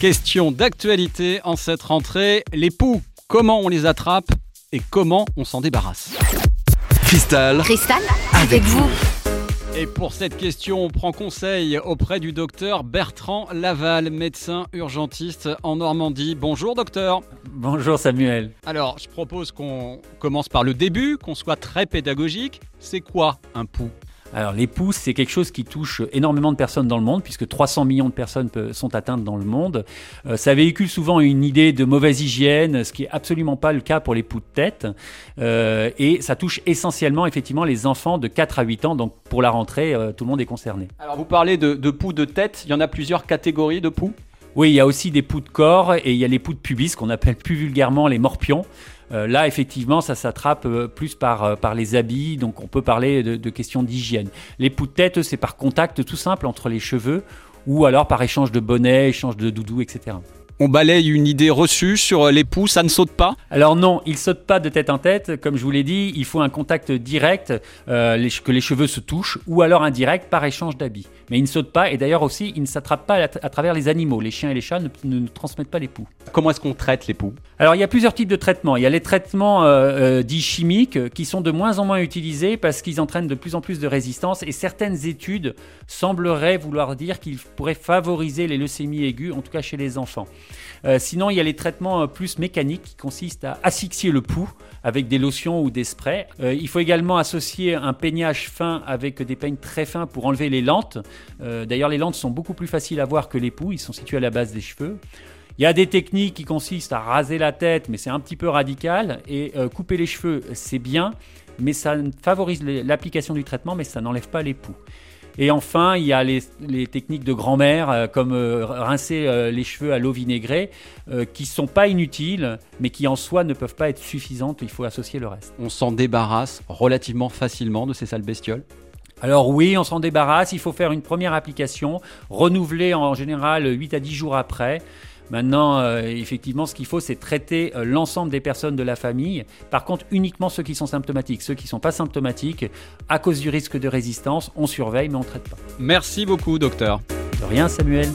Question d'actualité en cette rentrée. Les poux, comment on les attrape et comment on s'en débarrasse Cristal, Cristal, avec vous. Et pour cette question, on prend conseil auprès du docteur Bertrand Laval, médecin urgentiste en Normandie. Bonjour docteur. Bonjour Samuel. Alors, je propose qu'on commence par le début, qu'on soit très pédagogique. C'est quoi un pouls alors les poux, c'est quelque chose qui touche énormément de personnes dans le monde, puisque 300 millions de personnes sont atteintes dans le monde. Euh, ça véhicule souvent une idée de mauvaise hygiène, ce qui est absolument pas le cas pour les poux de tête. Euh, et ça touche essentiellement effectivement les enfants de 4 à 8 ans, donc pour la rentrée, euh, tout le monde est concerné. Alors vous parlez de, de poux de tête, il y en a plusieurs catégories de poux? Oui, il y a aussi des poux de corps et il y a les poux de pubis qu'on appelle plus vulgairement les morpions. Euh, là, effectivement, ça s'attrape euh, plus par, euh, par les habits, donc on peut parler de, questions d'hygiène. Les poux de tête, c'est par contact tout simple entre les cheveux ou alors par échange de bonnets, échange de doudou, etc on balaye une idée reçue sur l'époux, ça ne saute pas? Alors non, il saute pas de tête en tête. Comme je vous l'ai dit, il faut un contact direct, euh, que les cheveux se touchent, ou alors indirect par échange d'habits. Mais il ne saute pas, et d'ailleurs aussi, il ne s'attrape pas à, travers les animaux. Les chiens et les chats ne, ne, transmettent pas l'époux. Comment est-ce qu'on traite l'époux Alors il y a plusieurs types de traitements. Il y a les traitements euh, euh, dits chimiques qui sont de moins en moins utilisés parce qu'ils entraînent de plus en plus de résistance, et certaines études sembleraient vouloir dire qu'ils pourraient favoriser les leucémies aiguës, en tout cas chez les enfants. Euh, sinon, il y a les traitements euh, plus mécaniques qui consistent à asphyxier le pouls avec des lotions ou des sprays. Euh, il faut également associer un peignage fin avec des peignes très fins pour enlever les lentes. D'ailleurs, les lentes sont beaucoup plus faciles à voir que les poux, ils sont situés à la base des cheveux. Il y a des techniques qui consistent à raser la tête, mais c'est un petit peu radical. Et couper les cheveux, c'est bien, mais ça favorise l'application du traitement, mais ça n'enlève pas les poux. Et enfin, il y a les, techniques de grand-mère, euh, comme euh, rincer euh, les cheveux à l'eau vinaigrée, qui ne sont pas inutiles, mais qui en soi ne peuvent pas être suffisantes. Il faut associer le reste. On s'en débarrasse relativement facilement de ces sales bestioles? Alors oui, on s'en débarrasse, il faut faire une première application, renouveler en général 8 à 10 jours après. Maintenant, euh, effectivement, ce qu'il faut, c'est traiter euh, l'ensemble des personnes de la famille. Par contre, uniquement ceux qui sont symptomatiques. Ceux qui ne sont pas symptomatiques, à cause du risque de résistance, on surveille, mais on ne traite pas. Merci beaucoup, docteur. De rien, Samuel.